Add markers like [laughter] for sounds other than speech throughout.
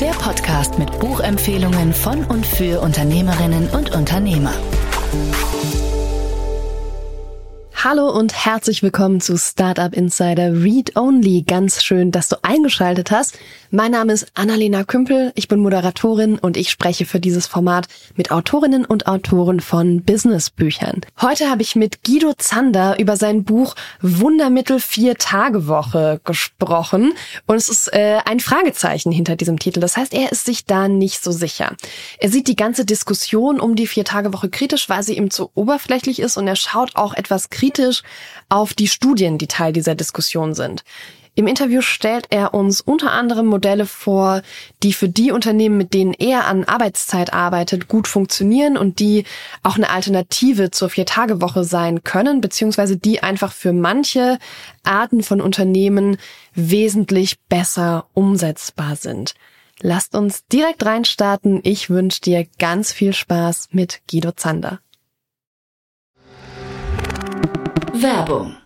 Der Podcast mit Buchempfehlungen von und für Unternehmerinnen und Unternehmer. Hallo und herzlich willkommen zu Startup Insider Read Only. Ganz schön, dass du eingeschaltet hast. Mein Name ist Annalena Kümpel, ich bin Moderatorin und ich spreche für dieses Format mit Autorinnen und Autoren von Businessbüchern. Heute habe ich mit Guido Zander über sein Buch Wundermittel Vier-Tage-Woche gesprochen und es ist äh, ein Fragezeichen hinter diesem Titel. Das heißt, er ist sich da nicht so sicher. Er sieht die ganze Diskussion um die Vier-Tage-Woche kritisch, weil sie ihm zu oberflächlich ist und er schaut auch etwas kritisch auf die Studien, die Teil dieser Diskussion sind. Im Interview stellt er uns unter anderem Modelle vor, die für die Unternehmen, mit denen er an Arbeitszeit arbeitet, gut funktionieren und die auch eine Alternative zur Viertagewoche sein können, beziehungsweise die einfach für manche Arten von Unternehmen wesentlich besser umsetzbar sind. Lasst uns direkt reinstarten. Ich wünsche dir ganz viel Spaß mit Guido Zander. Werbung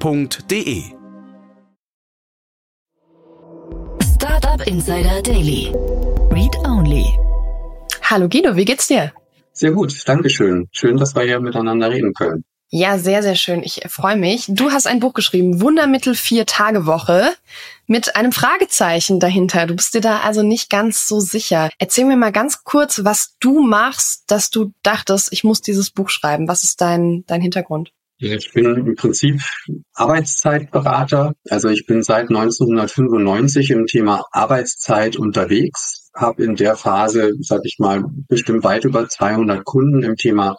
www.startup.de. Startup Insider Daily. Read Only. Hallo Guido, wie geht's dir? Sehr gut, Dankeschön. Schön, dass wir hier miteinander reden können. Ja, sehr, sehr schön. Ich freue mich. Du hast ein Buch geschrieben, Wundermittel vier Tage Woche, mit einem Fragezeichen dahinter. Du bist dir da also nicht ganz so sicher. Erzähl mir mal ganz kurz, was du machst, dass du dachtest, ich muss dieses Buch schreiben. Was ist dein, dein Hintergrund? Ich bin im Prinzip Arbeitszeitberater. Also ich bin seit 1995 im Thema Arbeitszeit unterwegs, habe in der Phase, sag ich mal, bestimmt weit über 200 Kunden im Thema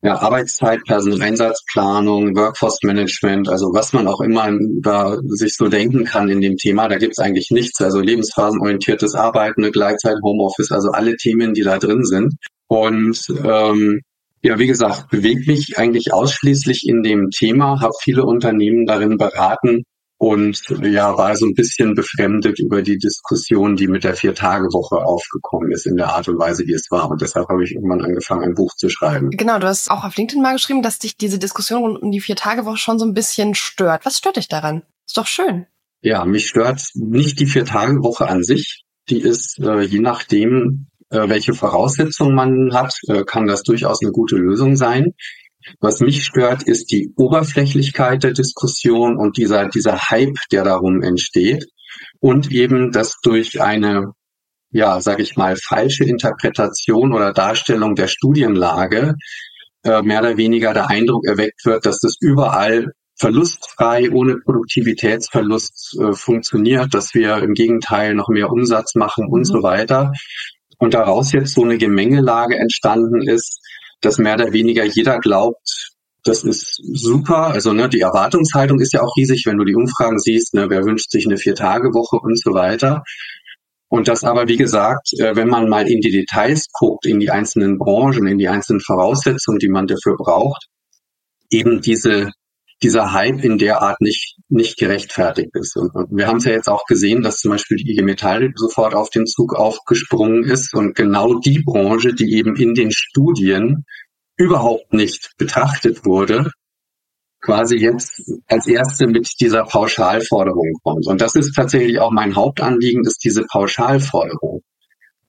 ja, Arbeitszeit, Personaleinsatzplanung, Workforce Management, also was man auch immer über sich so denken kann in dem Thema, da gibt's eigentlich nichts. Also lebensphasenorientiertes Arbeiten, eine Gleitzeit, Homeoffice, also alle Themen, die da drin sind. Und ähm, ja, wie gesagt, bewegt mich eigentlich ausschließlich in dem Thema, habe viele Unternehmen darin beraten und ja, war so ein bisschen befremdet über die Diskussion, die mit der Vier-Tage-Woche aufgekommen ist, in der Art und Weise, wie es war. Und deshalb habe ich irgendwann angefangen, ein Buch zu schreiben. Genau, du hast auch auf LinkedIn mal geschrieben, dass dich diese Diskussion rund um die Vier-Tage-Woche schon so ein bisschen stört. Was stört dich daran? Ist doch schön. Ja, mich stört nicht die Vier-Tage-Woche an sich. Die ist äh, je nachdem, welche Voraussetzungen man hat, äh, kann das durchaus eine gute Lösung sein. Was mich stört, ist die Oberflächlichkeit der Diskussion und dieser, dieser Hype, der darum entsteht. Und eben, dass durch eine, ja, sage ich mal, falsche Interpretation oder Darstellung der Studienlage äh, mehr oder weniger der Eindruck erweckt wird, dass das überall verlustfrei, ohne Produktivitätsverlust äh, funktioniert, dass wir im Gegenteil noch mehr Umsatz machen und mhm. so weiter und daraus jetzt so eine Gemengelage entstanden ist, dass mehr oder weniger jeder glaubt, das ist super. Also ne, die Erwartungshaltung ist ja auch riesig, wenn du die Umfragen siehst, ne, wer wünscht sich eine Vier-Tage-Woche und so weiter. Und das aber, wie gesagt, äh, wenn man mal in die Details guckt, in die einzelnen Branchen, in die einzelnen Voraussetzungen, die man dafür braucht, eben diese dieser Hype in der Art nicht, nicht gerechtfertigt ist. Und, wir haben es ja jetzt auch gesehen, dass zum Beispiel die IG Metall sofort auf den Zug aufgesprungen ist und genau die Branche, die eben in den Studien überhaupt nicht betrachtet wurde, quasi jetzt als erste mit dieser Pauschalforderung kommt. Und das ist tatsächlich auch mein Hauptanliegen, ist diese Pauschalforderung.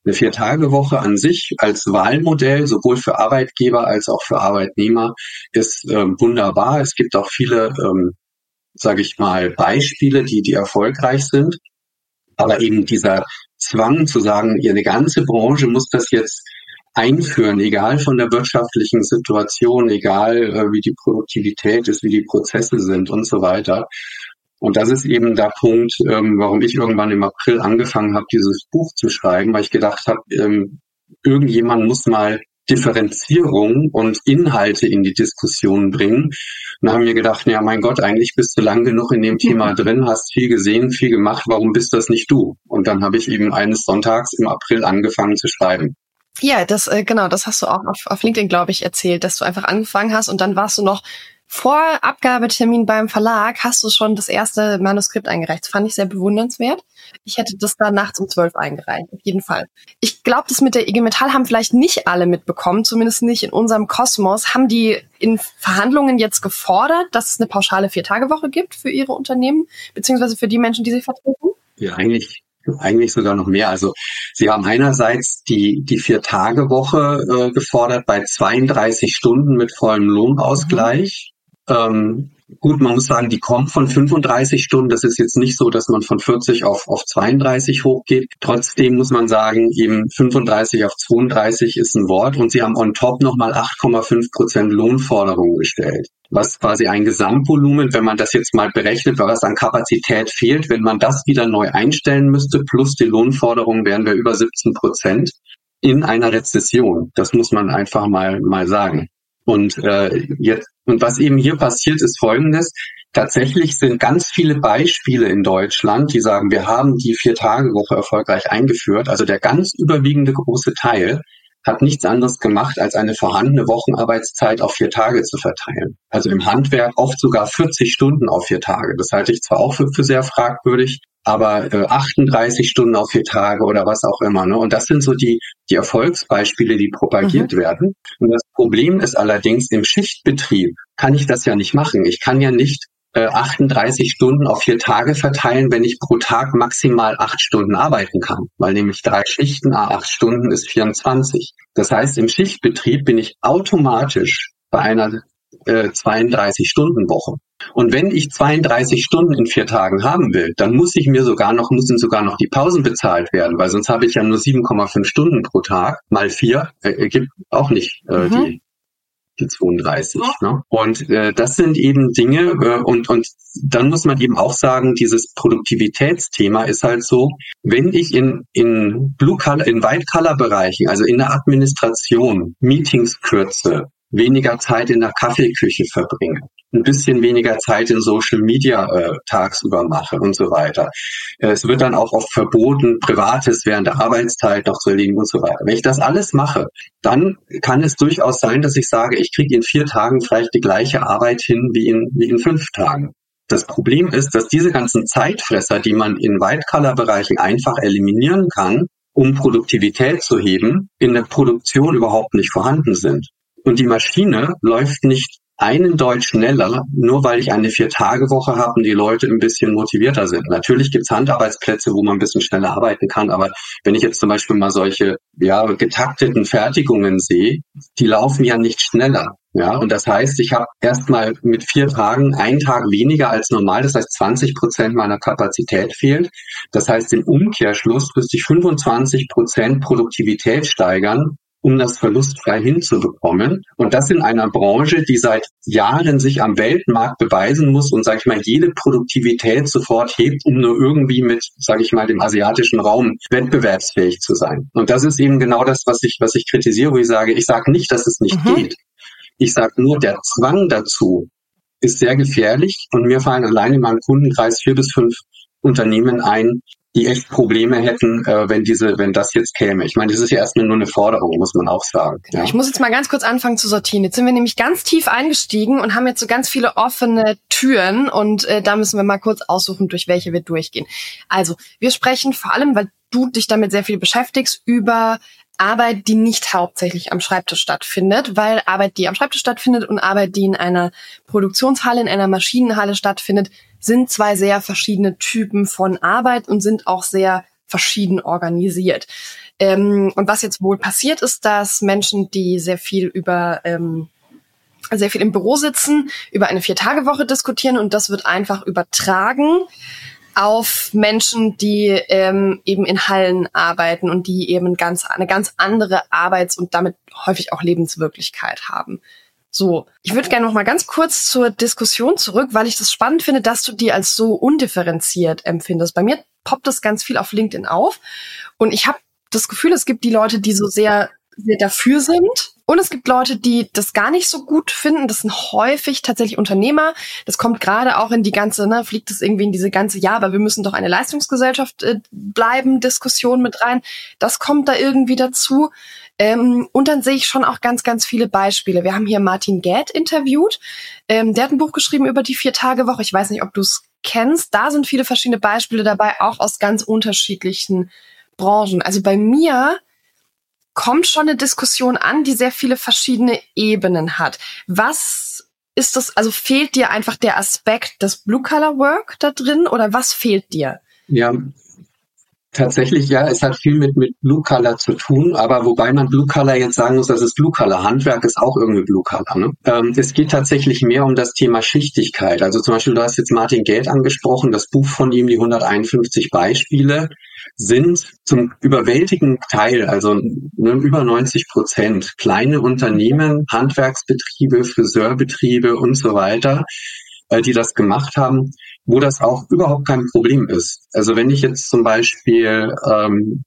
Eine Vier-Tage-Woche an sich als Wahlmodell, sowohl für Arbeitgeber als auch für Arbeitnehmer, ist ähm, wunderbar. Es gibt auch viele, ähm, sage ich mal, Beispiele, die, die erfolgreich sind. Aber eben dieser Zwang zu sagen, eine ganze Branche muss das jetzt einführen, egal von der wirtschaftlichen Situation, egal äh, wie die Produktivität ist, wie die Prozesse sind und so weiter. Und das ist eben der Punkt, ähm, warum ich irgendwann im April angefangen habe, dieses Buch zu schreiben, weil ich gedacht habe, ähm, irgendjemand muss mal Differenzierung und Inhalte in die Diskussion bringen. Und haben mir gedacht, ja, mein Gott, eigentlich bist du lang genug in dem Thema [laughs] drin, hast viel gesehen, viel gemacht, warum bist das nicht du? Und dann habe ich eben eines Sonntags im April angefangen zu schreiben. Ja, das äh, genau, das hast du auch auf, auf LinkedIn, glaube ich, erzählt, dass du einfach angefangen hast und dann warst du noch vor Abgabetermin beim Verlag hast du schon das erste Manuskript eingereicht. Das fand ich sehr bewundernswert. Ich hätte das da nachts um zwölf eingereicht, auf jeden Fall. Ich glaube, das mit der IG Metall haben vielleicht nicht alle mitbekommen, zumindest nicht in unserem Kosmos. Haben die in Verhandlungen jetzt gefordert, dass es eine pauschale Vier-Tage-Woche gibt für ihre Unternehmen, beziehungsweise für die Menschen, die sie vertreten? Ja, eigentlich eigentlich sogar noch mehr. Also sie haben einerseits die, die Vier-Tage-Woche äh, gefordert bei 32 Stunden mit vollem Lohnausgleich. Ähm, gut, man muss sagen, die kommt von 35 Stunden. Das ist jetzt nicht so, dass man von 40 auf, auf 32 hochgeht. Trotzdem muss man sagen, eben 35 auf 32 ist ein Wort und sie haben on top nochmal 8,5 Prozent Lohnforderungen gestellt. Was quasi ein Gesamtvolumen, wenn man das jetzt mal berechnet, was an Kapazität fehlt, wenn man das wieder neu einstellen müsste, plus die Lohnforderungen, wären wir über 17 Prozent in einer Rezession. Das muss man einfach mal, mal sagen. Und äh, jetzt und was eben hier passiert, ist Folgendes. Tatsächlich sind ganz viele Beispiele in Deutschland, die sagen, wir haben die Vier-Tage-Woche erfolgreich eingeführt. Also der ganz überwiegende große Teil hat nichts anderes gemacht, als eine vorhandene Wochenarbeitszeit auf vier Tage zu verteilen. Also im Handwerk oft sogar 40 Stunden auf vier Tage. Das halte ich zwar auch für, für sehr fragwürdig, aber äh, 38 Stunden auf vier Tage oder was auch immer. Ne? Und das sind so die, die Erfolgsbeispiele, die propagiert mhm. werden. Und das Problem ist allerdings, im Schichtbetrieb kann ich das ja nicht machen. Ich kann ja nicht 38 Stunden auf vier Tage verteilen, wenn ich pro Tag maximal acht Stunden arbeiten kann. Weil nämlich drei Schichten, acht Stunden ist 24. Das heißt, im Schichtbetrieb bin ich automatisch bei einer äh, 32-Stunden-Woche. Und wenn ich 32 Stunden in vier Tagen haben will, dann muss ich mir sogar noch, müssen sogar noch die Pausen bezahlt werden, weil sonst habe ich ja nur 7,5 Stunden pro Tag mal vier, äh, ergibt auch nicht äh, mhm. die 32. Ne? Und äh, das sind eben Dinge äh, und, und dann muss man eben auch sagen, dieses Produktivitätsthema ist halt so, wenn ich in, in Blue Color, in White Color Bereichen, also in der Administration Meetings kürze, weniger Zeit in der Kaffeeküche verbringe, ein bisschen weniger Zeit in Social Media äh, tagsüber mache und so weiter. Äh, es wird dann auch oft verboten, Privates während der Arbeitszeit noch zu erledigen und so weiter. Wenn ich das alles mache, dann kann es durchaus sein, dass ich sage, ich kriege in vier Tagen vielleicht die gleiche Arbeit hin wie in, wie in fünf Tagen. Das Problem ist, dass diese ganzen Zeitfresser, die man in White-Color-Bereichen einfach eliminieren kann, um Produktivität zu heben, in der Produktion überhaupt nicht vorhanden sind. Und die Maschine läuft nicht einen Deutsch schneller, nur weil ich eine Vier-Tage-Woche habe und die Leute ein bisschen motivierter sind. Natürlich gibt es Handarbeitsplätze, wo man ein bisschen schneller arbeiten kann, aber wenn ich jetzt zum Beispiel mal solche ja, getakteten Fertigungen sehe, die laufen ja nicht schneller. Ja, und das heißt, ich habe erstmal mit vier Tagen einen Tag weniger als normal. Das heißt, 20 Prozent meiner Kapazität fehlt. Das heißt, im Umkehrschluss müsste ich 25 Prozent Produktivität steigern, um das verlustfrei hinzubekommen. Und das in einer Branche, die seit Jahren sich am Weltmarkt beweisen muss und, sage ich mal, jede Produktivität sofort hebt, um nur irgendwie mit, sage ich mal, dem asiatischen Raum wettbewerbsfähig zu sein. Und das ist eben genau das, was ich, was ich kritisiere, wo ich sage, ich sage nicht, dass es nicht mhm. geht. Ich sage nur, der Zwang dazu ist sehr gefährlich und mir fallen allein in meinem Kundenkreis vier bis fünf Unternehmen ein, die echt Probleme hätten, äh, wenn diese, wenn das jetzt käme. Ich meine, das ist ja erstmal nur eine Forderung, muss man auch sagen. Ja. Ich muss jetzt mal ganz kurz anfangen zu sortieren. Jetzt sind wir nämlich ganz tief eingestiegen und haben jetzt so ganz viele offene Türen und äh, da müssen wir mal kurz aussuchen, durch welche wir durchgehen. Also, wir sprechen vor allem, weil du dich damit sehr viel beschäftigst, über Arbeit, die nicht hauptsächlich am Schreibtisch stattfindet, weil Arbeit, die am Schreibtisch stattfindet und Arbeit, die in einer Produktionshalle, in einer Maschinenhalle stattfindet, sind zwei sehr verschiedene Typen von Arbeit und sind auch sehr verschieden organisiert. Ähm, und was jetzt wohl passiert ist, dass Menschen, die sehr viel über ähm, sehr viel im Büro sitzen, über eine Vier-Tage-Woche diskutieren und das wird einfach übertragen auf Menschen, die ähm, eben in Hallen arbeiten und die eben ganz, eine ganz andere Arbeits- und damit häufig auch Lebenswirklichkeit haben. So, ich würde gerne noch mal ganz kurz zur Diskussion zurück, weil ich das spannend finde, dass du die als so undifferenziert empfindest. Bei mir poppt das ganz viel auf LinkedIn auf und ich habe das Gefühl, es gibt die Leute, die so sehr, sehr dafür sind und es gibt Leute, die das gar nicht so gut finden. Das sind häufig tatsächlich Unternehmer. Das kommt gerade auch in die ganze, ne, fliegt es irgendwie in diese ganze, ja, aber wir müssen doch eine Leistungsgesellschaft äh, bleiben, Diskussion mit rein. Das kommt da irgendwie dazu. Ähm, und dann sehe ich schon auch ganz, ganz viele Beispiele. Wir haben hier Martin Gad interviewt. Ähm, der hat ein Buch geschrieben über die Vier-Tage-Woche. Ich weiß nicht, ob du es kennst. Da sind viele verschiedene Beispiele dabei, auch aus ganz unterschiedlichen Branchen. Also bei mir kommt schon eine Diskussion an, die sehr viele verschiedene Ebenen hat. Was ist das, also fehlt dir einfach der Aspekt des Blue-Color-Work da drin oder was fehlt dir? Ja, Tatsächlich, ja, es hat viel mit, mit Blue Color zu tun, aber wobei man Blue Color jetzt sagen muss, das ist Blue Color. Handwerk ist auch irgendwie Blue Color. Ne? Ähm, es geht tatsächlich mehr um das Thema Schichtigkeit. Also zum Beispiel, du hast jetzt Martin Geld angesprochen, das Buch von ihm, die 151 Beispiele, sind zum überwältigenden Teil, also ne, über 90 Prozent, kleine Unternehmen, Handwerksbetriebe, Friseurbetriebe und so weiter, äh, die das gemacht haben, wo das auch überhaupt kein Problem ist. Also wenn ich jetzt zum Beispiel ähm,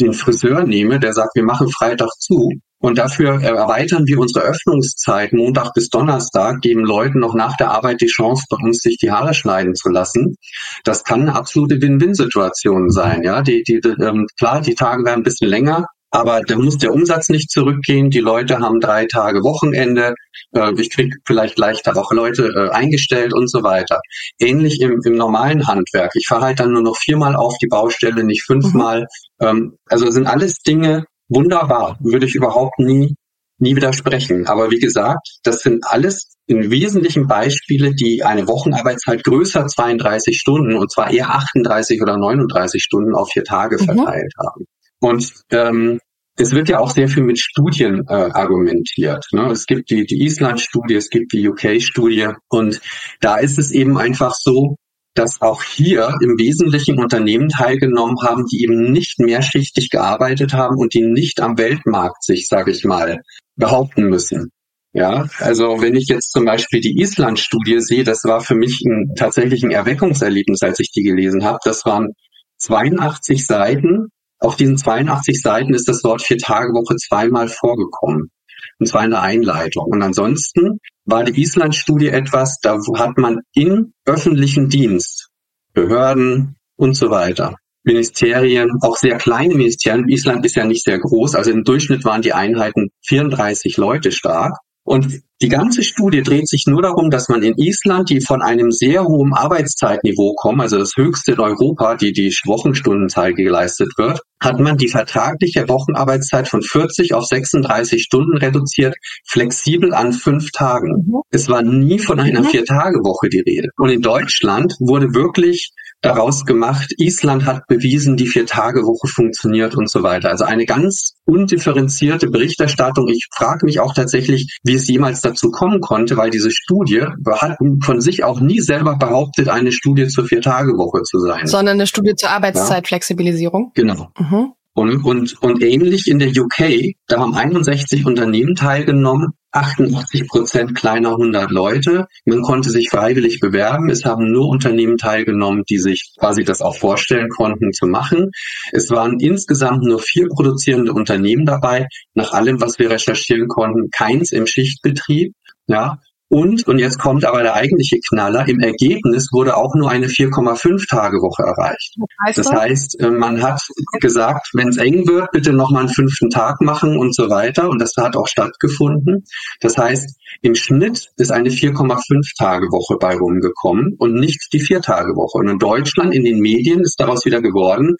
den Friseur nehme, der sagt, wir machen Freitag zu und dafür erweitern wir unsere Öffnungszeit Montag bis Donnerstag, geben Leuten noch nach der Arbeit die Chance, bei uns sich die Haare schneiden zu lassen. Das kann eine absolute Win-Win-Situation sein. Ja, die, die, ähm, klar, die Tage werden ein bisschen länger, aber da muss der Umsatz nicht zurückgehen. Die Leute haben drei Tage Wochenende. Äh, ich kriege vielleicht leichter auch Leute äh, eingestellt und so weiter. Ähnlich im, im normalen Handwerk. Ich fahre halt dann nur noch viermal auf die Baustelle, nicht fünfmal. Mhm. Also sind alles Dinge wunderbar. Würde ich überhaupt nie, nie widersprechen. Aber wie gesagt, das sind alles in wesentlichen Beispiele, die eine Wochenarbeitszeit größer 32 Stunden und zwar eher 38 oder 39 Stunden auf vier Tage mhm. verteilt mhm. haben. Und ähm, es wird ja auch sehr viel mit Studien äh, argumentiert. Ne? Es gibt die, die Island-Studie, es gibt die UK-Studie und da ist es eben einfach so, dass auch hier im Wesentlichen Unternehmen teilgenommen haben, die eben nicht mehrschichtig gearbeitet haben und die nicht am Weltmarkt sich, sage ich mal, behaupten müssen. Ja, also wenn ich jetzt zum Beispiel die Island-Studie sehe, das war für mich ein, tatsächlich ein Erweckungserlebnis, als ich die gelesen habe. Das waren 82 Seiten auf diesen 82 Seiten ist das Wort Vier-Tage-Woche zweimal vorgekommen. Und zwar in der Einleitung. Und ansonsten war die Island-Studie etwas, da hat man in öffentlichen Dienst, Behörden und so weiter, Ministerien, auch sehr kleine Ministerien, Island ist ja nicht sehr groß, also im Durchschnitt waren die Einheiten 34 Leute stark. Und die ganze Studie dreht sich nur darum, dass man in Island, die von einem sehr hohen Arbeitszeitniveau kommen, also das höchste in Europa, die die Wochenstundenzahl geleistet wird, hat man die vertragliche Wochenarbeitszeit von 40 auf 36 Stunden reduziert, flexibel an fünf Tagen. Mhm. Es war nie von einer mhm. Vier-Tage-Woche die Rede. Und in Deutschland wurde wirklich daraus gemacht, Island hat bewiesen, die Vier-Tage-Woche funktioniert und so weiter. Also eine ganz undifferenzierte Berichterstattung. Ich frage mich auch tatsächlich, wie es jemals dazu kommen konnte, weil diese Studie hat von sich auch nie selber behauptet, eine Studie zur Vier-Tage-Woche zu sein. Sondern eine Studie zur Arbeitszeitflexibilisierung. Ja? Genau. Mhm. Und, und, und ähnlich in der UK, da haben 61 Unternehmen teilgenommen, 88 Prozent kleiner 100 Leute. Man konnte sich freiwillig bewerben. Es haben nur Unternehmen teilgenommen, die sich quasi das auch vorstellen konnten zu machen. Es waren insgesamt nur vier produzierende Unternehmen dabei. Nach allem, was wir recherchieren konnten, keins im Schichtbetrieb. Ja, und, und jetzt kommt aber der eigentliche Knaller, im Ergebnis wurde auch nur eine 4,5 Tage Woche erreicht. Heißt das heißt, äh, man hat gesagt, wenn es eng wird, bitte nochmal einen fünften Tag machen und so weiter. Und das hat auch stattgefunden. Das heißt, im Schnitt ist eine 4,5 Tage Woche bei rumgekommen und nicht die 4 Tage Woche. Und in Deutschland, in den Medien ist daraus wieder geworden,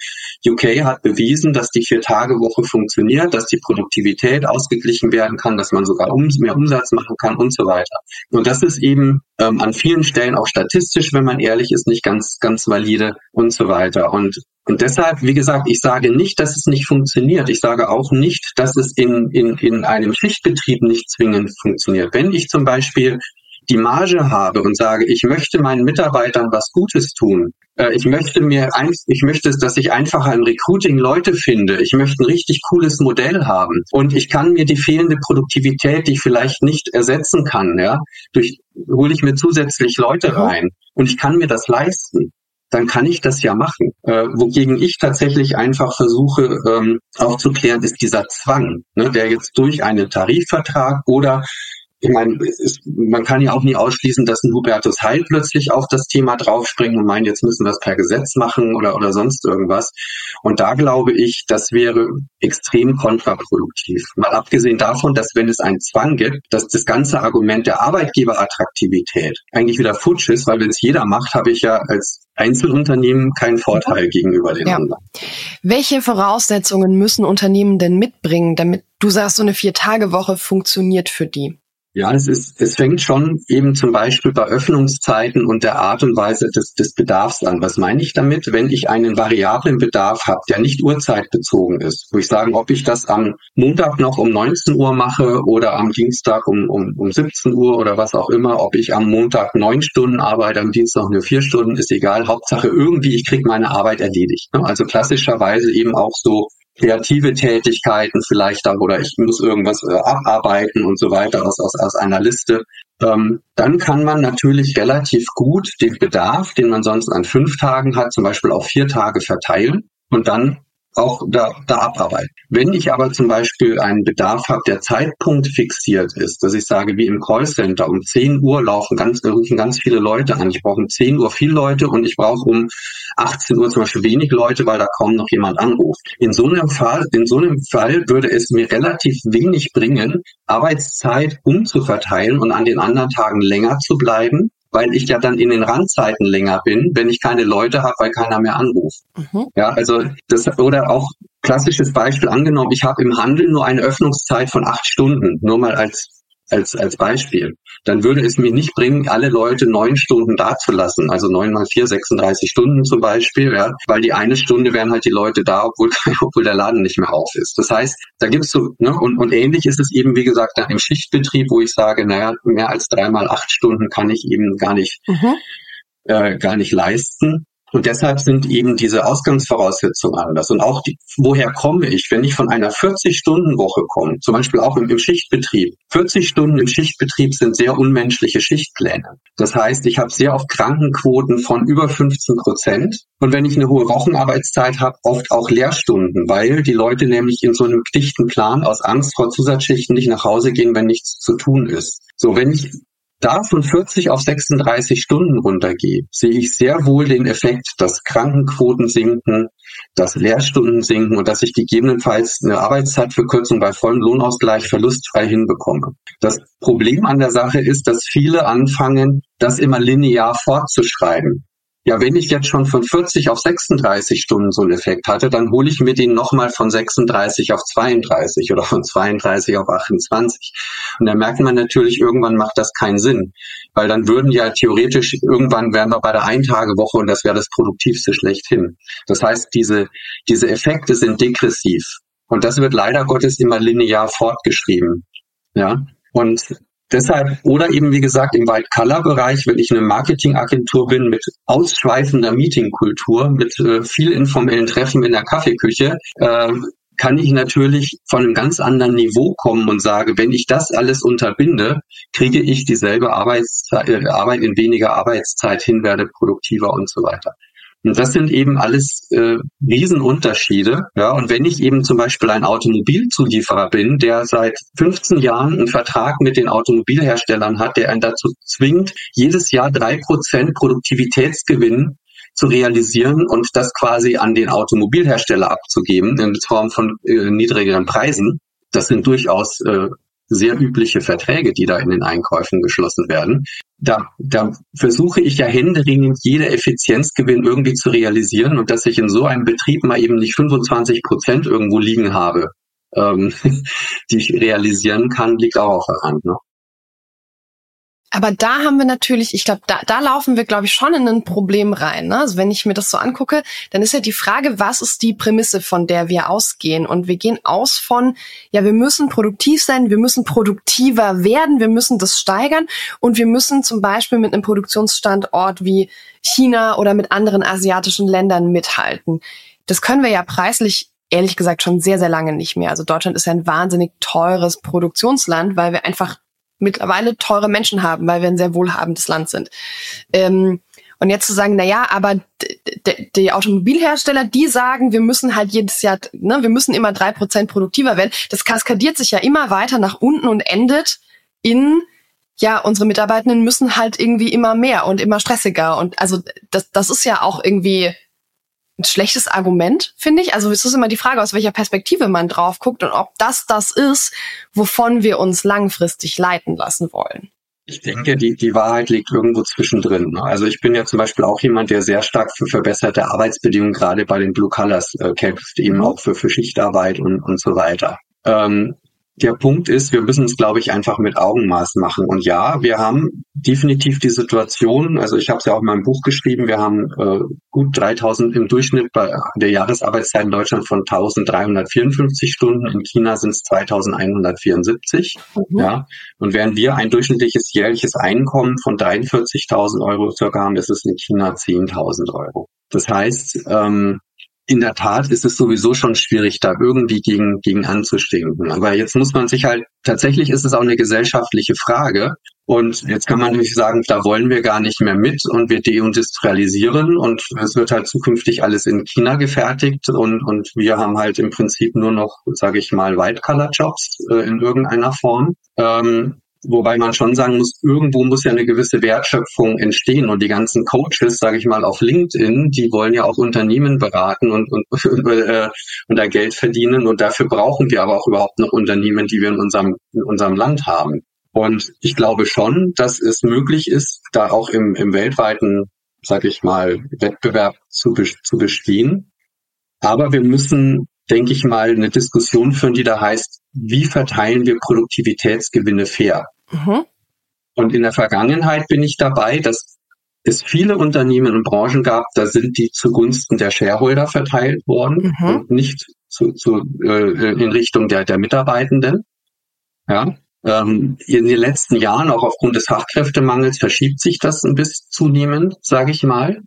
UK hat bewiesen, dass die 4 Tage Woche funktioniert, dass die Produktivität ausgeglichen werden kann, dass man sogar mehr Umsatz machen kann und so weiter. Und das ist eben ähm, an vielen Stellen auch statistisch, wenn man ehrlich ist, nicht ganz, ganz valide und so weiter. Und, und deshalb, wie gesagt, ich sage nicht, dass es nicht funktioniert. Ich sage auch nicht, dass es in, in, in einem Schichtbetrieb nicht zwingend funktioniert. Wenn ich zum Beispiel die Marge habe und sage, ich möchte meinen Mitarbeitern was Gutes tun, äh, ich möchte mir ein, ich möchte, dass ich einfacher im Recruiting Leute finde. Ich möchte ein richtig cooles Modell haben und ich kann mir die fehlende Produktivität, die ich vielleicht nicht ersetzen kann, ja, durch hole ich mir zusätzlich Leute mhm. rein und ich kann mir das leisten dann kann ich das ja machen. Äh, wogegen ich tatsächlich einfach versuche ähm, aufzuklären, ist dieser Zwang, ne, der jetzt durch einen Tarifvertrag oder ich meine, ist, man kann ja auch nie ausschließen, dass ein Hubertus Heil plötzlich auf das Thema draufspringt und meint, jetzt müssen wir es per Gesetz machen oder, oder sonst irgendwas. Und da glaube ich, das wäre extrem kontraproduktiv. Mal abgesehen davon, dass wenn es einen Zwang gibt, dass das ganze Argument der Arbeitgeberattraktivität eigentlich wieder futsch ist, weil wenn es jeder macht, habe ich ja als Einzelunternehmen keinen Vorteil gegenüber den ja. anderen. Welche Voraussetzungen müssen Unternehmen denn mitbringen, damit du sagst, so eine Vier-Tage-Woche funktioniert für die? Ja, es ist, es fängt schon eben zum Beispiel bei Öffnungszeiten und der Art und Weise des, des Bedarfs an. Was meine ich damit? Wenn ich einen variablen Bedarf habe, der nicht uhrzeitbezogen ist, wo ich sagen, ob ich das am Montag noch um 19 Uhr mache oder am Dienstag um, um, um 17 Uhr oder was auch immer, ob ich am Montag neun Stunden arbeite, am Dienstag nur vier Stunden, ist egal. Hauptsache irgendwie, ich kriege meine Arbeit erledigt. Ne? Also klassischerweise eben auch so kreative Tätigkeiten vielleicht auch oder ich muss irgendwas äh, abarbeiten und so weiter aus, aus, aus einer Liste. Ähm, dann kann man natürlich relativ gut den Bedarf, den man sonst an fünf Tagen hat, zum Beispiel auf vier Tage verteilen und dann auch da, da abarbeiten. Wenn ich aber zum Beispiel einen Bedarf habe, der Zeitpunkt fixiert ist, dass ich sage, wie im Callcenter, um 10 Uhr laufen ganz, rufen ganz viele Leute an. Ich brauche um 10 Uhr viele Leute und ich brauche um 18 Uhr zum Beispiel wenig Leute, weil da kaum noch jemand anruft. In so einem Fall, in so einem Fall würde es mir relativ wenig bringen, Arbeitszeit umzuverteilen und an den anderen Tagen länger zu bleiben, weil ich ja dann in den Randzeiten länger bin, wenn ich keine Leute habe, weil keiner mehr anruft. Mhm. Ja, also das oder auch klassisches Beispiel angenommen, ich habe im Handel nur eine Öffnungszeit von acht Stunden, nur mal als als, als Beispiel, dann würde es mir nicht bringen, alle Leute neun Stunden dazulassen, also neun mal vier, 36 Stunden zum Beispiel, ja, weil die eine Stunde wären halt die Leute da, obwohl, [laughs] obwohl der Laden nicht mehr auf ist. Das heißt, da gibt's so, ne, und, und ähnlich ist es eben, wie gesagt, im Schichtbetrieb, wo ich sage, naja, mehr als dreimal acht Stunden kann ich eben gar nicht, mhm. äh, gar nicht leisten. Und deshalb sind eben diese Ausgangsvoraussetzungen anders. Und auch die, woher komme ich, wenn ich von einer 40-Stunden-Woche komme, zum Beispiel auch im, im Schichtbetrieb. 40 Stunden im Schichtbetrieb sind sehr unmenschliche Schichtpläne. Das heißt, ich habe sehr oft Krankenquoten von über 15 Prozent. Und wenn ich eine hohe Wochenarbeitszeit habe, oft auch Lehrstunden, weil die Leute nämlich in so einem dichten Plan aus Angst vor Zusatzschichten nicht nach Hause gehen, wenn nichts zu tun ist. So, wenn ich da von 40 auf 36 Stunden runtergehe, sehe ich sehr wohl den Effekt, dass Krankenquoten sinken, dass Lehrstunden sinken und dass ich gegebenenfalls eine Arbeitszeitverkürzung bei vollem Lohnausgleich verlustfrei hinbekomme. Das Problem an der Sache ist, dass viele anfangen, das immer linear fortzuschreiben. Ja, wenn ich jetzt schon von 40 auf 36 Stunden so einen Effekt hatte, dann hole ich mir den nochmal von 36 auf 32 oder von 32 auf 28. Und dann merkt man natürlich, irgendwann macht das keinen Sinn. Weil dann würden ja theoretisch, irgendwann wären wir bei der Eintagewoche und das wäre das Produktivste schlechthin. Das heißt, diese, diese Effekte sind degressiv. Und das wird leider Gottes immer linear fortgeschrieben. Ja. Und Deshalb, oder eben wie gesagt im White-Color-Bereich, wenn ich eine Marketingagentur bin mit ausschweifender Meetingkultur, mit äh, viel informellen Treffen in der Kaffeeküche, äh, kann ich natürlich von einem ganz anderen Niveau kommen und sage, wenn ich das alles unterbinde, kriege ich dieselbe Arbeitszeit, äh, Arbeit in weniger Arbeitszeit hin, werde produktiver und so weiter. Und das sind eben alles äh, Riesenunterschiede. Ja, und wenn ich eben zum Beispiel ein Automobilzulieferer bin, der seit 15 Jahren einen Vertrag mit den Automobilherstellern hat, der einen dazu zwingt, jedes Jahr drei Prozent Produktivitätsgewinn zu realisieren und das quasi an den Automobilhersteller abzugeben in Form von äh, niedrigeren Preisen. Das sind durchaus äh, sehr übliche Verträge, die da in den Einkäufen geschlossen werden. Da, da versuche ich ja händeringend jede Effizienzgewinn irgendwie zu realisieren und dass ich in so einem Betrieb mal eben nicht 25 Prozent irgendwo liegen habe, ähm, [laughs] die ich realisieren kann, liegt auch auf der Hand. Ne? Aber da haben wir natürlich, ich glaube, da, da laufen wir, glaube ich, schon in ein Problem rein. Ne? Also wenn ich mir das so angucke, dann ist ja die Frage, was ist die Prämisse, von der wir ausgehen? Und wir gehen aus von, ja, wir müssen produktiv sein, wir müssen produktiver werden, wir müssen das steigern und wir müssen zum Beispiel mit einem Produktionsstandort wie China oder mit anderen asiatischen Ländern mithalten. Das können wir ja preislich ehrlich gesagt schon sehr, sehr lange nicht mehr. Also Deutschland ist ja ein wahnsinnig teures Produktionsland, weil wir einfach mittlerweile teure Menschen haben, weil wir ein sehr wohlhabendes Land sind. Ähm, und jetzt zu sagen, na ja, aber die Automobilhersteller, die sagen, wir müssen halt jedes Jahr, ne, wir müssen immer drei Prozent produktiver werden. Das kaskadiert sich ja immer weiter nach unten und endet in, ja, unsere Mitarbeitenden müssen halt irgendwie immer mehr und immer stressiger. Und also das, das ist ja auch irgendwie ein schlechtes Argument, finde ich. Also es ist immer die Frage, aus welcher Perspektive man drauf guckt und ob das das ist, wovon wir uns langfristig leiten lassen wollen. Ich denke, die, die Wahrheit liegt irgendwo zwischendrin. Ne? Also ich bin ja zum Beispiel auch jemand, der sehr stark für verbesserte Arbeitsbedingungen gerade bei den Blue Colors äh, kämpft, eben mhm. auch für, für Schichtarbeit und, und so weiter. Ähm, der Punkt ist, wir müssen es, glaube ich, einfach mit Augenmaß machen. Und ja, wir haben definitiv die Situation, also ich habe es ja auch in meinem Buch geschrieben, wir haben äh, gut 3000 im Durchschnitt bei der Jahresarbeitszeit in Deutschland von 1354 Stunden, in China sind es 2174. Mhm. Ja, und während wir ein durchschnittliches jährliches Einkommen von 43.000 Euro circa haben, ist es in China 10.000 Euro. Das heißt, ähm, in der Tat ist es sowieso schon schwierig, da irgendwie gegen, gegen anzustinken. Aber jetzt muss man sich halt, tatsächlich ist es auch eine gesellschaftliche Frage. Und jetzt kann man natürlich sagen, da wollen wir gar nicht mehr mit und wir deindustrialisieren und es wird halt zukünftig alles in China gefertigt und, und wir haben halt im Prinzip nur noch, sage ich mal, White-Color-Jobs äh, in irgendeiner Form. Ähm, Wobei man schon sagen muss, irgendwo muss ja eine gewisse Wertschöpfung entstehen. Und die ganzen Coaches, sage ich mal, auf LinkedIn, die wollen ja auch Unternehmen beraten und, [laughs] und, äh, und da Geld verdienen. Und dafür brauchen wir aber auch überhaupt noch Unternehmen, die wir in unserem, in unserem Land haben. Und ich glaube schon, dass es möglich ist, da auch im, im weltweiten, sage ich mal, Wettbewerb zu, zu bestehen. Aber wir müssen denke ich mal, eine Diskussion führen, die da heißt, wie verteilen wir Produktivitätsgewinne fair? Mhm. Und in der Vergangenheit bin ich dabei, dass es viele Unternehmen und Branchen gab, da sind die zugunsten der Shareholder verteilt worden mhm. und nicht zu, zu, äh, in Richtung der, der Mitarbeitenden. Ja, ähm, in den letzten Jahren, auch aufgrund des Fachkräftemangels, verschiebt sich das ein bisschen zunehmend, sage ich mal.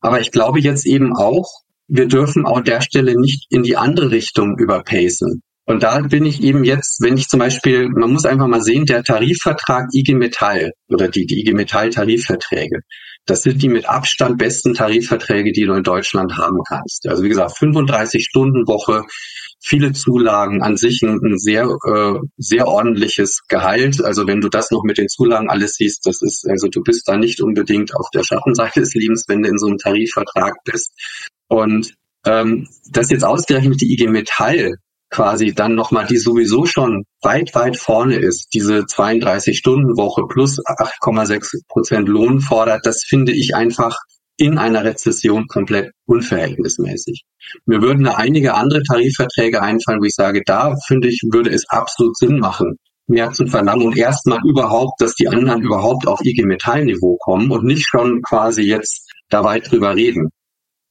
Aber ich glaube jetzt eben auch, wir dürfen auch der Stelle nicht in die andere Richtung überpacen. Und da bin ich eben jetzt, wenn ich zum Beispiel, man muss einfach mal sehen, der Tarifvertrag IG Metall oder die, die IG Metall Tarifverträge, das sind die mit Abstand besten Tarifverträge, die du in Deutschland haben kannst. Also wie gesagt, 35 Stunden Woche, viele Zulagen, an sich ein, ein sehr, äh, sehr ordentliches Gehalt. Also wenn du das noch mit den Zulagen alles siehst, das ist, also du bist da nicht unbedingt auf der Schattenseite des Lebens, wenn du in so einem Tarifvertrag bist. Und ähm, dass jetzt ausgerechnet die IG Metall quasi dann nochmal, die sowieso schon weit, weit vorne ist, diese 32-Stunden-Woche plus 8,6 Prozent Lohn fordert, das finde ich einfach in einer Rezession komplett unverhältnismäßig. Mir würden da einige andere Tarifverträge einfallen, wo ich sage, da finde ich, würde es absolut Sinn machen, mehr zu verlangen und erstmal überhaupt, dass die anderen überhaupt auf IG Metall-Niveau kommen und nicht schon quasi jetzt da weit drüber reden.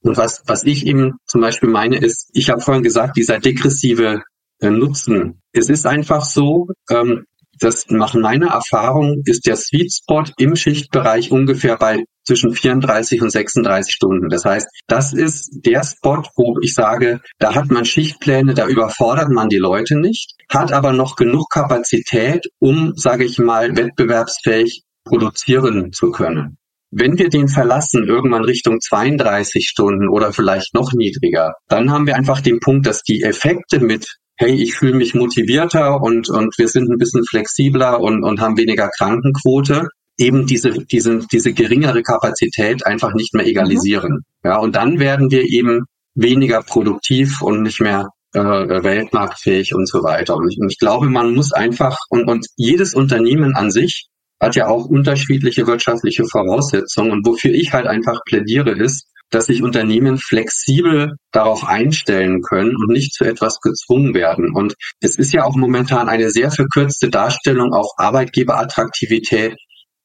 Und was, was ich eben zum Beispiel meine, ist, ich habe vorhin gesagt, dieser degressive äh, Nutzen. Es ist einfach so, ähm, dass nach meiner Erfahrung ist der Sweet Spot im Schichtbereich ungefähr bei zwischen 34 und 36 Stunden. Das heißt, das ist der Spot, wo ich sage, da hat man Schichtpläne, da überfordert man die Leute nicht, hat aber noch genug Kapazität, um, sage ich mal, wettbewerbsfähig produzieren zu können. Wenn wir den verlassen, irgendwann Richtung 32 Stunden oder vielleicht noch niedriger, dann haben wir einfach den Punkt, dass die Effekte mit hey, ich fühle mich motivierter und, und wir sind ein bisschen flexibler und, und haben weniger Krankenquote, eben diese, diese, diese geringere Kapazität einfach nicht mehr egalisieren. Mhm. Ja, und dann werden wir eben weniger produktiv und nicht mehr äh, weltmarktfähig und so weiter. Und ich, und ich glaube, man muss einfach, und, und jedes Unternehmen an sich hat ja auch unterschiedliche wirtschaftliche Voraussetzungen. Und wofür ich halt einfach plädiere, ist, dass sich Unternehmen flexibel darauf einstellen können und nicht zu etwas gezwungen werden. Und es ist ja auch momentan eine sehr verkürzte Darstellung auf Arbeitgeberattraktivität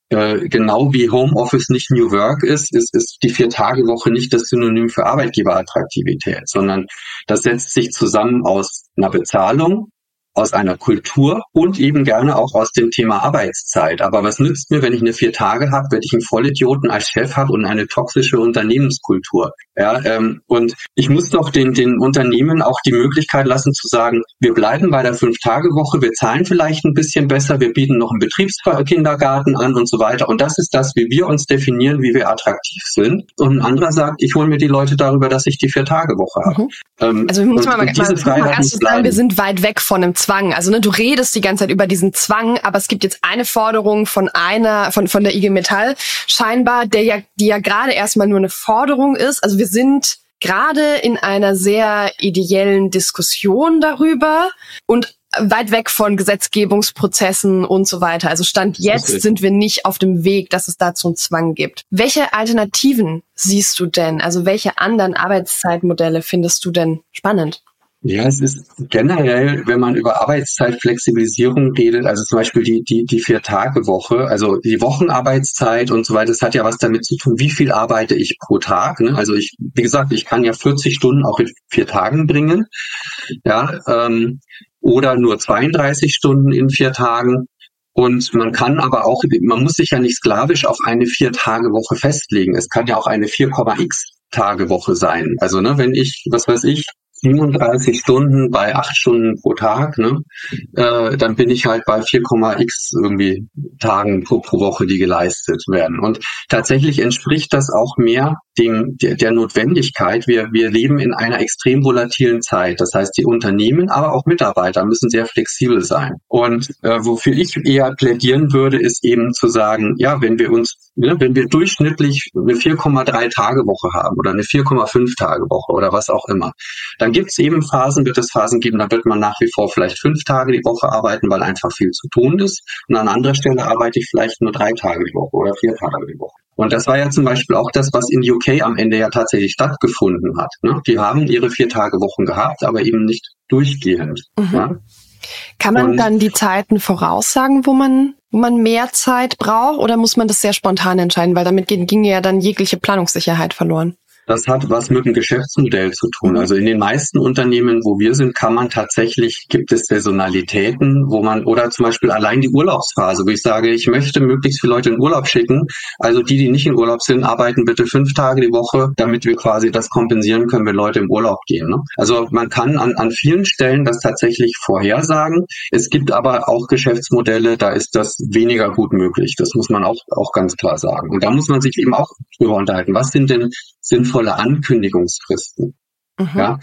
äh, genau wie Homeoffice nicht New Work ist, ist, ist die Vier-Tage-Woche nicht das Synonym für Arbeitgeberattraktivität, sondern das setzt sich zusammen aus einer Bezahlung, aus einer Kultur und eben gerne auch aus dem Thema Arbeitszeit. Aber was nützt mir, wenn ich eine vier Tage habe, wenn ich einen Vollidioten als Chef habe und eine toxische Unternehmenskultur? Ja, ähm, und ich muss doch den, den Unternehmen auch die Möglichkeit lassen zu sagen, wir bleiben bei der Fünf-Tage-Woche, wir zahlen vielleicht ein bisschen besser, wir bieten noch einen Betriebskindergarten an und so weiter. Und das ist das, wie wir uns definieren, wie wir attraktiv sind. Und ein anderer sagt, ich hole mir die Leute darüber, dass ich die Vier-Tage-Woche habe. Mhm. Ähm, also muss man mal, mal, mal ganz sagen, wir sind weit weg von einem Zwang. Also ne, du redest die ganze Zeit über diesen Zwang, aber es gibt jetzt eine Forderung von einer, von, von der IG Metall scheinbar, der ja, die ja gerade erstmal nur eine Forderung ist. Also wir sind gerade in einer sehr ideellen Diskussion darüber und weit weg von Gesetzgebungsprozessen und so weiter. Also Stand jetzt sind wir nicht auf dem Weg, dass es dazu einen Zwang gibt. Welche Alternativen siehst du denn? Also welche anderen Arbeitszeitmodelle findest du denn spannend? Ja, es ist generell, wenn man über Arbeitszeitflexibilisierung redet, also zum Beispiel die, die, die Vier-Tage-Woche, also die Wochenarbeitszeit und so weiter, das hat ja was damit zu tun, wie viel arbeite ich pro Tag. Ne? Also ich, wie gesagt, ich kann ja 40 Stunden auch in vier Tagen bringen, ja, ähm, oder nur 32 Stunden in vier Tagen. Und man kann aber auch, man muss sich ja nicht sklavisch auf eine Vier-Tage-Woche festlegen. Es kann ja auch eine 4,x Tage Woche sein. Also ne, wenn ich, was weiß ich, 37 Stunden bei 8 Stunden pro Tag, ne, äh, dann bin ich halt bei 4,x irgendwie Tagen pro, pro Woche, die geleistet werden. Und tatsächlich entspricht das auch mehr dem, der, der Notwendigkeit. Wir, wir leben in einer extrem volatilen Zeit. Das heißt, die Unternehmen, aber auch Mitarbeiter müssen sehr flexibel sein. Und äh, wofür ich eher plädieren würde, ist eben zu sagen, ja, wenn wir uns, ne, wenn wir durchschnittlich eine 4,3 Tage Woche haben oder eine 4,5 Tage Woche oder was auch immer, dann gibt es eben Phasen, wird es Phasen geben, da wird man nach wie vor vielleicht fünf Tage die Woche arbeiten, weil einfach viel zu tun ist. Und an anderer Stelle arbeite ich vielleicht nur drei Tage die Woche oder vier Tage die Woche. Und das war ja zum Beispiel auch das, was in UK am Ende ja tatsächlich stattgefunden hat. Ne? Die haben ihre vier Tage Wochen gehabt, aber eben nicht durchgehend. Mhm. Ja? Kann man Und, dann die Zeiten voraussagen, wo man, man mehr Zeit braucht, oder muss man das sehr spontan entscheiden? Weil damit ging, ging ja dann jegliche Planungssicherheit verloren. Das hat was mit dem Geschäftsmodell zu tun. Also in den meisten Unternehmen, wo wir sind, kann man tatsächlich, gibt es Saisonalitäten, wo man, oder zum Beispiel allein die Urlaubsphase, wo ich sage, ich möchte möglichst viele Leute in Urlaub schicken. Also die, die nicht in Urlaub sind, arbeiten bitte fünf Tage die Woche, damit wir quasi das kompensieren können, wenn Leute im Urlaub gehen. Ne? Also man kann an, an vielen Stellen das tatsächlich vorhersagen. Es gibt aber auch Geschäftsmodelle, da ist das weniger gut möglich. Das muss man auch, auch ganz klar sagen. Und da muss man sich eben auch drüber unterhalten. Was sind denn sinnvolle Ankündigungsfristen. Mhm. Ja,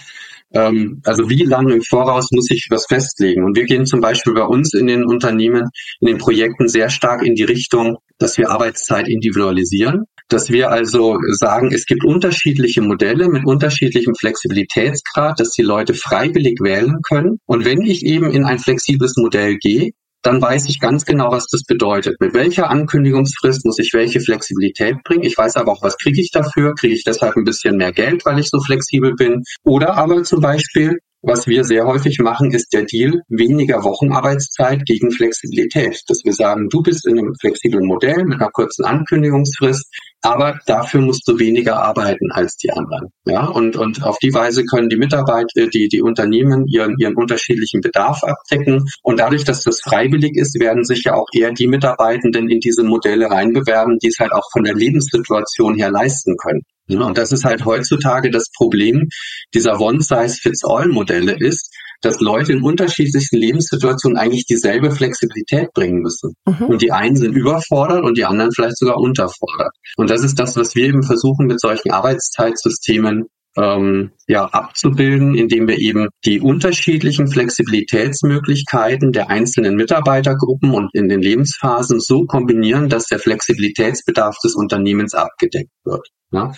ähm, also wie lange im Voraus muss ich was festlegen? Und wir gehen zum Beispiel bei uns in den Unternehmen, in den Projekten sehr stark in die Richtung, dass wir Arbeitszeit individualisieren, dass wir also sagen, es gibt unterschiedliche Modelle mit unterschiedlichem Flexibilitätsgrad, dass die Leute freiwillig wählen können. Und wenn ich eben in ein flexibles Modell gehe, dann weiß ich ganz genau, was das bedeutet. Mit welcher Ankündigungsfrist muss ich welche Flexibilität bringen? Ich weiß aber auch, was kriege ich dafür? Kriege ich deshalb ein bisschen mehr Geld, weil ich so flexibel bin? Oder aber zum Beispiel, was wir sehr häufig machen, ist der Deal weniger Wochenarbeitszeit gegen Flexibilität. Dass wir sagen, du bist in einem flexiblen Modell mit einer kurzen Ankündigungsfrist aber dafür musst du weniger arbeiten als die anderen. Ja, und, und auf die Weise können die Mitarbeiter, äh, die, die Unternehmen ihren, ihren unterschiedlichen Bedarf abdecken. Und dadurch, dass das freiwillig ist, werden sich ja auch eher die Mitarbeitenden in diese Modelle reinbewerben, die es halt auch von der Lebenssituation her leisten können. Und das ist halt heutzutage das Problem dieser One-Size-Fits-All-Modelle ist, dass Leute in unterschiedlichsten Lebenssituationen eigentlich dieselbe Flexibilität bringen müssen. Mhm. Und die einen sind überfordert und die anderen vielleicht sogar unterfordert. Und das ist das, was wir eben versuchen mit solchen Arbeitszeitsystemen ähm, ja, abzubilden, indem wir eben die unterschiedlichen Flexibilitätsmöglichkeiten der einzelnen Mitarbeitergruppen und in den Lebensphasen so kombinieren, dass der Flexibilitätsbedarf des Unternehmens abgedeckt wird. Ja?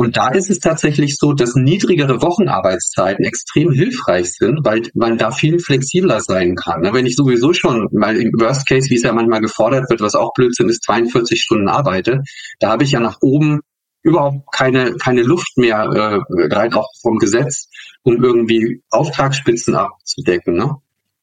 Und da ist es tatsächlich so, dass niedrigere Wochenarbeitszeiten extrem hilfreich sind, weil man da viel flexibler sein kann. Ne, wenn ich sowieso schon mal im Worst Case, wie es ja manchmal gefordert wird, was auch Blödsinn ist, 42 Stunden arbeite, da habe ich ja nach oben überhaupt keine, keine Luft mehr, äh, rein auch vom Gesetz, um irgendwie Auftragsspitzen abzudecken. Ne?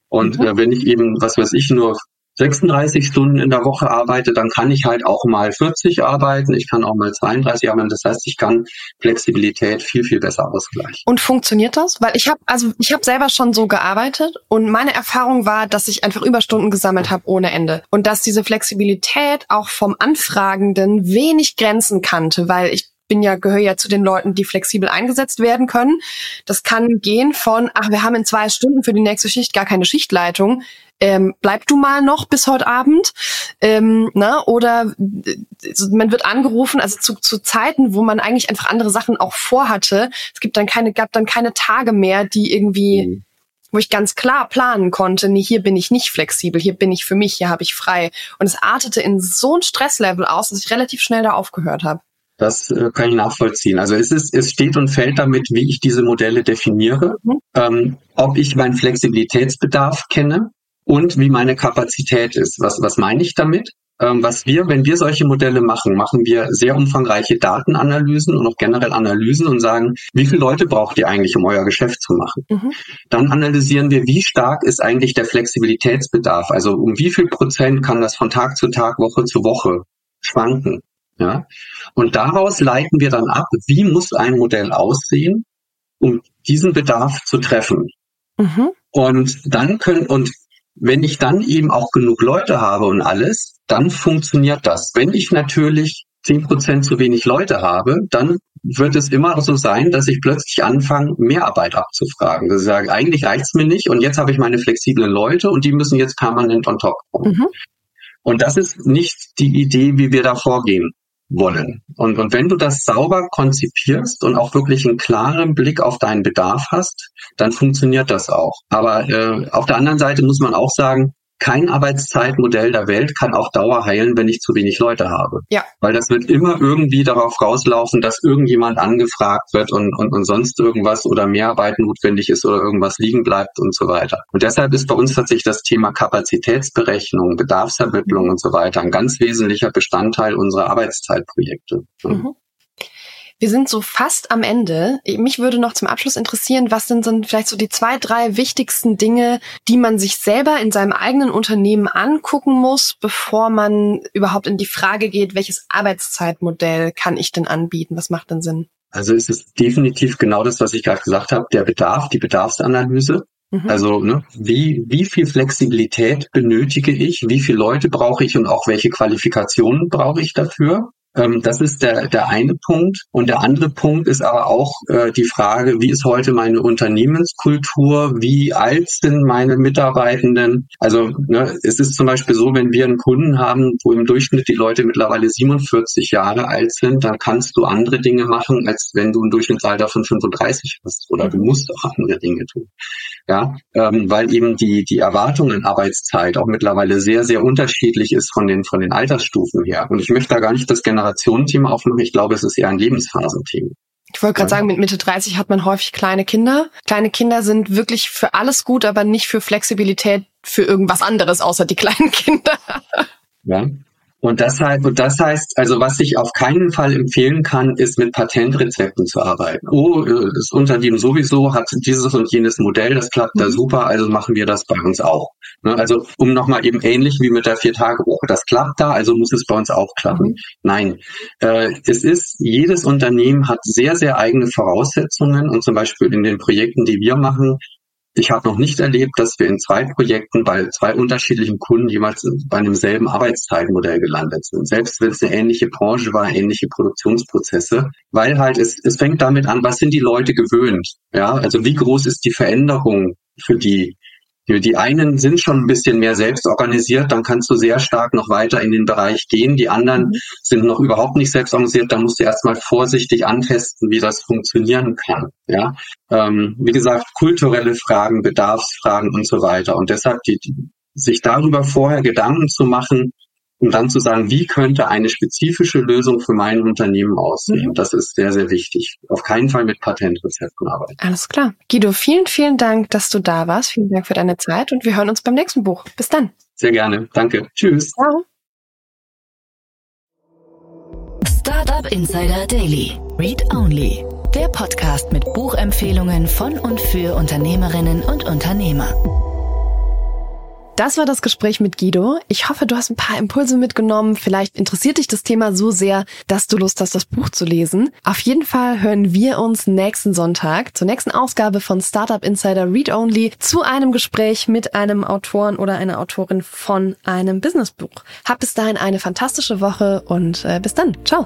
Und mhm. äh, wenn ich eben, was weiß ich, nur 36 Stunden in der Woche arbeite, dann kann ich halt auch mal 40 arbeiten, ich kann auch mal 32 arbeiten. Das heißt, ich kann Flexibilität viel, viel besser ausgleichen. Und funktioniert das? Weil ich habe also ich habe selber schon so gearbeitet und meine Erfahrung war, dass ich einfach Überstunden gesammelt habe ohne Ende und dass diese Flexibilität auch vom Anfragenden wenig Grenzen kannte, weil ich bin ja, gehöre ja zu den Leuten, die flexibel eingesetzt werden können. Das kann gehen von, ach, wir haben in zwei Stunden für die nächste Schicht gar keine Schichtleitung. Ähm, bleib du mal noch bis heute Abend, ähm, ne? oder äh, man wird angerufen, also zu, zu Zeiten, wo man eigentlich einfach andere Sachen auch vorhatte. Es gibt dann keine, gab dann keine Tage mehr, die irgendwie, mhm. wo ich ganz klar planen konnte, nee, hier bin ich nicht flexibel, hier bin ich für mich, hier habe ich frei. Und es artete in so ein Stresslevel aus, dass ich relativ schnell da aufgehört habe. Das äh, kann ich nachvollziehen. Also es ist, es steht und fällt damit, wie ich diese Modelle definiere, mhm. ähm, ob ich meinen Flexibilitätsbedarf kenne und wie meine Kapazität ist. Was, was meine ich damit? Ähm, was wir, wenn wir solche Modelle machen, machen wir sehr umfangreiche Datenanalysen und auch generell Analysen und sagen, wie viele Leute braucht ihr eigentlich, um euer Geschäft zu machen? Mhm. Dann analysieren wir, wie stark ist eigentlich der Flexibilitätsbedarf? Also um wie viel Prozent kann das von Tag zu Tag, Woche zu Woche schwanken? Ja? Und daraus leiten wir dann ab, wie muss ein Modell aussehen, um diesen Bedarf zu treffen. Mhm. Und dann können, und wenn ich dann eben auch genug Leute habe und alles, dann funktioniert das. Wenn ich natürlich zehn Prozent zu wenig Leute habe, dann wird es immer so sein, dass ich plötzlich anfange, Mehrarbeit abzufragen. Das ist ja, eigentlich reicht's mir nicht und jetzt habe ich meine flexiblen Leute und die müssen jetzt permanent on top kommen. Mhm. Und das ist nicht die Idee, wie wir da vorgehen wollen. Und, und wenn du das sauber konzipierst und auch wirklich einen klaren Blick auf deinen Bedarf hast, dann funktioniert das auch. Aber äh, auf der anderen Seite muss man auch sagen, kein Arbeitszeitmodell der Welt kann auch Dauer heilen, wenn ich zu wenig Leute habe. Ja. Weil das wird immer irgendwie darauf rauslaufen, dass irgendjemand angefragt wird und, und, und sonst irgendwas oder Mehrarbeit notwendig ist oder irgendwas liegen bleibt und so weiter. Und deshalb ist bei uns tatsächlich das Thema Kapazitätsberechnung, Bedarfsermittlung und so weiter ein ganz wesentlicher Bestandteil unserer Arbeitszeitprojekte. Mhm. Wir sind so fast am Ende. Mich würde noch zum Abschluss interessieren, was sind, sind vielleicht so die zwei, drei wichtigsten Dinge, die man sich selber in seinem eigenen Unternehmen angucken muss, bevor man überhaupt in die Frage geht, welches Arbeitszeitmodell kann ich denn anbieten? Was macht denn Sinn? Also es ist definitiv genau das, was ich gerade gesagt habe, der Bedarf, die Bedarfsanalyse. Mhm. Also ne, wie, wie viel Flexibilität benötige ich, wie viele Leute brauche ich und auch welche Qualifikationen brauche ich dafür? Ähm, das ist der, der eine Punkt. Und der andere Punkt ist aber auch äh, die Frage, wie ist heute meine Unternehmenskultur? Wie alt sind meine Mitarbeitenden? Also ne, es ist zum Beispiel so, wenn wir einen Kunden haben, wo im Durchschnitt die Leute mittlerweile 47 Jahre alt sind, dann kannst du andere Dinge machen, als wenn du ein Durchschnittsalter von 35 hast. Oder du musst auch andere Dinge tun. Ja, ähm, weil eben die, die Erwartung in Arbeitszeit auch mittlerweile sehr, sehr unterschiedlich ist von den, von den Altersstufen her. Und ich möchte da gar nicht das Generation Generationenthema aufmachen. Ich glaube, es ist eher ein Lebensphasenthema. Ich wollte gerade sagen, mit Mitte 30 hat man häufig kleine Kinder. Kleine Kinder sind wirklich für alles gut, aber nicht für Flexibilität für irgendwas anderes außer die kleinen [laughs] Kinder. Ja, und das, heißt, und das heißt, also was ich auf keinen Fall empfehlen kann, ist mit Patentrezepten zu arbeiten. Oh, das Unternehmen sowieso hat dieses und jenes Modell, das klappt da mhm. super, also machen wir das bei uns auch. Ne, also um nochmal eben ähnlich wie mit der Vier-Tage-Woche, das klappt da, also muss es bei uns auch klappen. Mhm. Nein, äh, es ist, jedes Unternehmen hat sehr, sehr eigene Voraussetzungen und zum Beispiel in den Projekten, die wir machen, ich habe noch nicht erlebt, dass wir in zwei Projekten bei zwei unterschiedlichen Kunden jemals bei einem selben Arbeitszeitmodell gelandet sind. Selbst wenn es eine ähnliche Branche war, ähnliche Produktionsprozesse, weil halt es, es fängt damit an, was sind die Leute gewöhnt? Ja, also wie groß ist die Veränderung für die? Die einen sind schon ein bisschen mehr selbst organisiert, dann kannst du sehr stark noch weiter in den Bereich gehen. Die anderen mhm. sind noch überhaupt nicht selbst organisiert, da musst du erstmal vorsichtig antesten, wie das funktionieren kann. Ja, ähm, wie gesagt, kulturelle Fragen, Bedarfsfragen und so weiter. Und deshalb die, die, sich darüber vorher Gedanken zu machen, um dann zu sagen, wie könnte eine spezifische Lösung für mein Unternehmen aussehen. Mhm. Das ist sehr, sehr wichtig. Auf keinen Fall mit Patentrezepten arbeiten. Alles klar. Guido, vielen, vielen Dank, dass du da warst. Vielen Dank für deine Zeit und wir hören uns beim nächsten Buch. Bis dann. Sehr gerne. Danke. Tschüss. Ciao. Startup Insider Daily. Read Only. Der Podcast mit Buchempfehlungen von und für Unternehmerinnen und Unternehmer. Das war das Gespräch mit Guido. Ich hoffe, du hast ein paar Impulse mitgenommen. Vielleicht interessiert dich das Thema so sehr, dass du Lust hast, das Buch zu lesen. Auf jeden Fall hören wir uns nächsten Sonntag zur nächsten Ausgabe von Startup Insider Read Only zu einem Gespräch mit einem Autoren oder einer Autorin von einem Businessbuch. Hab bis dahin eine fantastische Woche und äh, bis dann. Ciao.